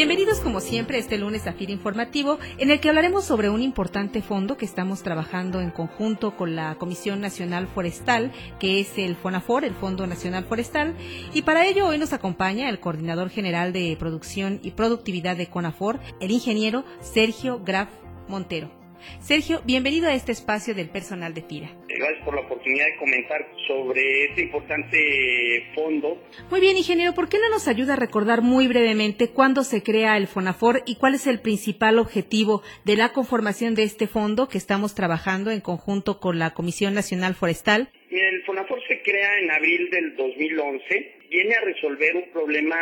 Bienvenidos como siempre este lunes a FIR Informativo, en el que hablaremos sobre un importante fondo que estamos trabajando en conjunto con la Comisión Nacional Forestal, que es el FONAFOR, el Fondo Nacional Forestal, y para ello hoy nos acompaña el Coordinador General de Producción y Productividad de CONAFOR, el ingeniero Sergio Graf Montero. Sergio, bienvenido a este espacio del personal de FIRA. Gracias por la oportunidad de comentar sobre este importante fondo. Muy bien, ingeniero, ¿por qué no nos ayuda a recordar muy brevemente cuándo se crea el FONAFOR y cuál es el principal objetivo de la conformación de este fondo que estamos trabajando en conjunto con la Comisión Nacional Forestal? El FONAFOR se crea en abril del 2011 viene a resolver un problema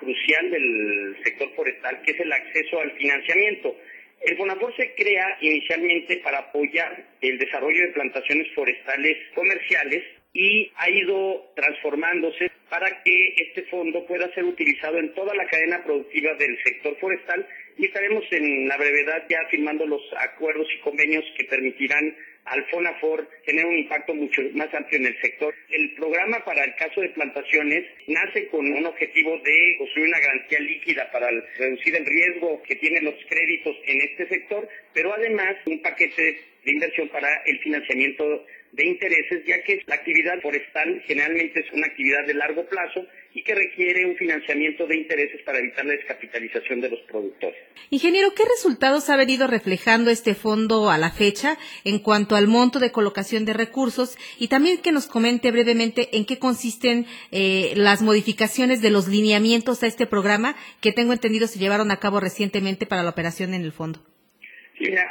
crucial del sector forestal, que es el acceso al financiamiento. El FONAFOR se crea inicialmente para apoyar el desarrollo de plantaciones forestales comerciales y ha ido transformándose para que este fondo pueda ser utilizado en toda la cadena productiva del sector forestal y estaremos en la brevedad ya firmando los acuerdos y convenios que permitirán al FONAFOR tener un impacto mucho más amplio en el sector. El programa para el caso de plantaciones nace con un objetivo de construir una garantía líquida para reducir el riesgo que tienen los créditos en este sector, pero además un paquete de inversión para el financiamiento de intereses, ya que la actividad forestal generalmente es una actividad de largo plazo y que requiere un financiamiento de intereses para evitar la descapitalización de los productores. Ingeniero, ¿qué resultados ha venido reflejando este fondo a la fecha en cuanto al monto de colocación de recursos y también que nos comente brevemente en qué consisten eh, las modificaciones de los lineamientos a este programa que tengo entendido se llevaron a cabo recientemente para la operación en el fondo?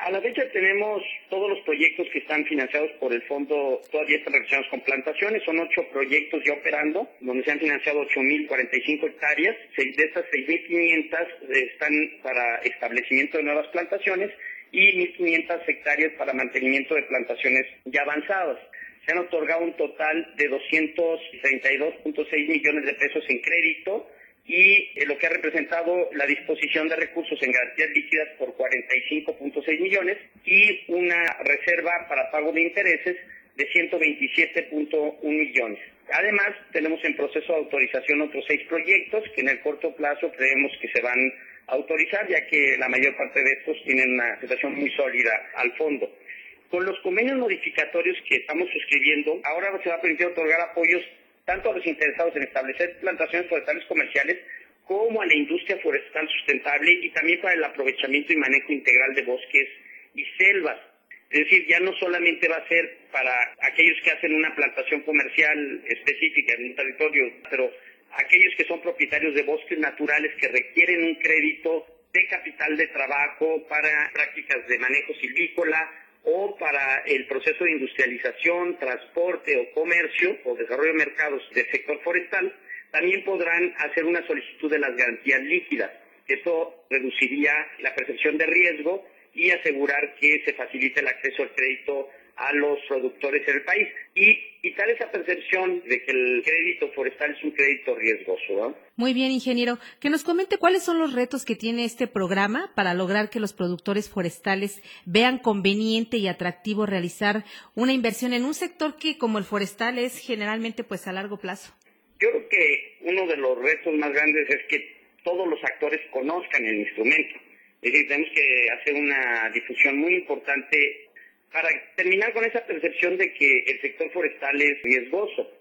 A la fecha tenemos todos los proyectos que están financiados por el fondo, todavía están relacionados con plantaciones, son ocho proyectos ya operando, donde se han financiado 8.045 hectáreas, de estas 6.500 están para establecimiento de nuevas plantaciones y 1.500 hectáreas para mantenimiento de plantaciones ya avanzadas. Se han otorgado un total de 232.6 millones de pesos en crédito, y eh, lo que ha representado la disposición de recursos en garantías líquidas por 45.6 millones y una reserva para pago de intereses de 127.1 millones. Además, tenemos en proceso de autorización otros seis proyectos que en el corto plazo creemos que se van a autorizar, ya que la mayor parte de estos tienen una situación muy sólida al fondo. Con los convenios modificatorios que estamos suscribiendo, ahora se va a permitir otorgar apoyos tanto a los interesados en establecer plantaciones forestales comerciales como a la industria forestal sustentable y también para el aprovechamiento y manejo integral de bosques y selvas. Es decir, ya no solamente va a ser para aquellos que hacen una plantación comercial específica en un territorio, pero aquellos que son propietarios de bosques naturales que requieren un crédito de capital de trabajo para prácticas de manejo silvícola, o para el proceso de industrialización, transporte o comercio o desarrollo de mercados del sector forestal, también podrán hacer una solicitud de las garantías líquidas. Esto reduciría la percepción de riesgo y asegurar que se facilite el acceso al crédito a los productores en el país y quitar esa percepción de que el crédito forestal es un crédito riesgoso. Muy bien, ingeniero. Que nos comente cuáles son los retos que tiene este programa para lograr que los productores forestales vean conveniente y atractivo realizar una inversión en un sector que, como el forestal, es generalmente pues a largo plazo. Yo creo que uno de los retos más grandes es que todos los actores conozcan el instrumento. Es decir, tenemos que hacer una difusión muy importante para terminar con esa percepción de que el sector forestal es riesgoso.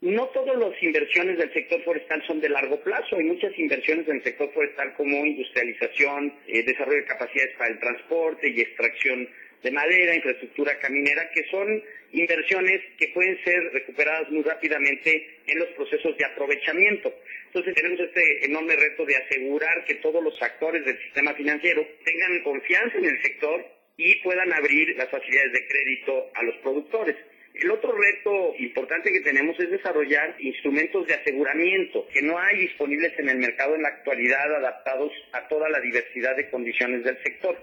No todas las inversiones del sector forestal son de largo plazo. Hay muchas inversiones en el sector forestal como industrialización, eh, desarrollo de capacidades para el transporte y extracción de madera, infraestructura caminera, que son inversiones que pueden ser recuperadas muy rápidamente en los procesos de aprovechamiento. Entonces tenemos este enorme reto de asegurar que todos los actores del sistema financiero tengan confianza en el sector y puedan abrir las facilidades de crédito a los productores. El otro reto importante que tenemos es desarrollar instrumentos de aseguramiento que no hay disponibles en el mercado en la actualidad adaptados a toda la diversidad de condiciones del sector.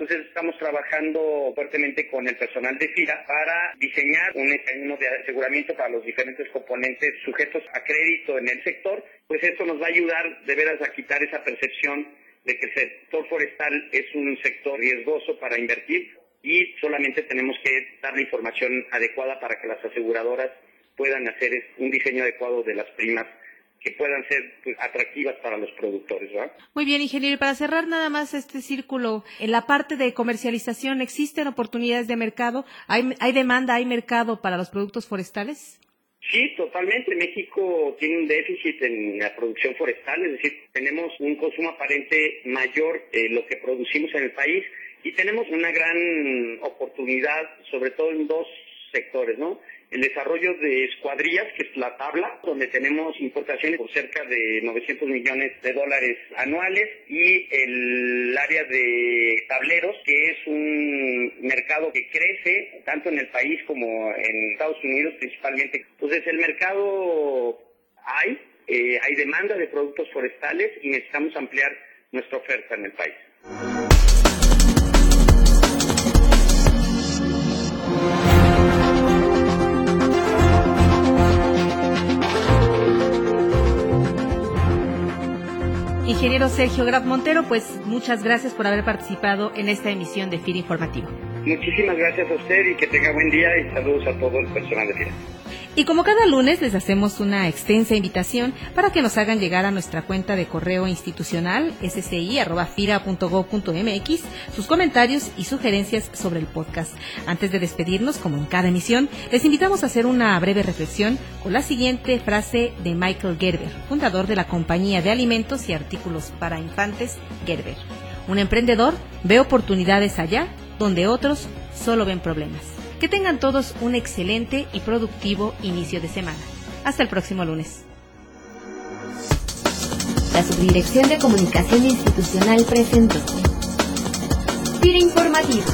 Entonces estamos trabajando fuertemente con el personal de FIRA para diseñar un mecanismo de aseguramiento para los diferentes componentes sujetos a crédito en el sector. Pues esto nos va a ayudar de veras a quitar esa percepción de que el sector forestal es un sector riesgoso para invertir y solamente tenemos que dar la información adecuada para que las aseguradoras puedan hacer un diseño adecuado de las primas que puedan ser pues, atractivas para los productores. ¿verdad? Muy bien, ingeniero. Y para cerrar nada más este círculo, en la parte de comercialización, ¿existen oportunidades de mercado? ¿Hay, hay demanda, hay mercado para los productos forestales? Sí, totalmente. México tiene un déficit en la producción forestal, es decir, tenemos un consumo aparente mayor de lo que producimos en el país y tenemos una gran oportunidad, sobre todo en dos sectores, ¿no? el desarrollo de escuadrillas, que es la tabla, donde tenemos importaciones por cerca de 900 millones de dólares anuales, y el área de tableros, que es un mercado que crece tanto en el país como en Estados Unidos principalmente. Entonces el mercado hay, eh, hay demanda de productos forestales y necesitamos ampliar nuestra oferta en el país. Ingeniero Sergio Graf Montero, pues muchas gracias por haber participado en esta emisión de FIR Informativo. Muchísimas gracias a usted y que tenga buen día y saludos a todo el personal de FIR. Y como cada lunes les hacemos una extensa invitación para que nos hagan llegar a nuestra cuenta de correo institucional sci.fira.gov.mx sus comentarios y sugerencias sobre el podcast. Antes de despedirnos, como en cada emisión, les invitamos a hacer una breve reflexión con la siguiente frase de Michael Gerber, fundador de la compañía de alimentos y artículos para infantes Gerber. Un emprendedor ve oportunidades allá donde otros solo ven problemas. Que tengan todos un excelente y productivo inicio de semana. Hasta el próximo lunes. La Subdirección de Comunicación Institucional presentó. Tira Informativo.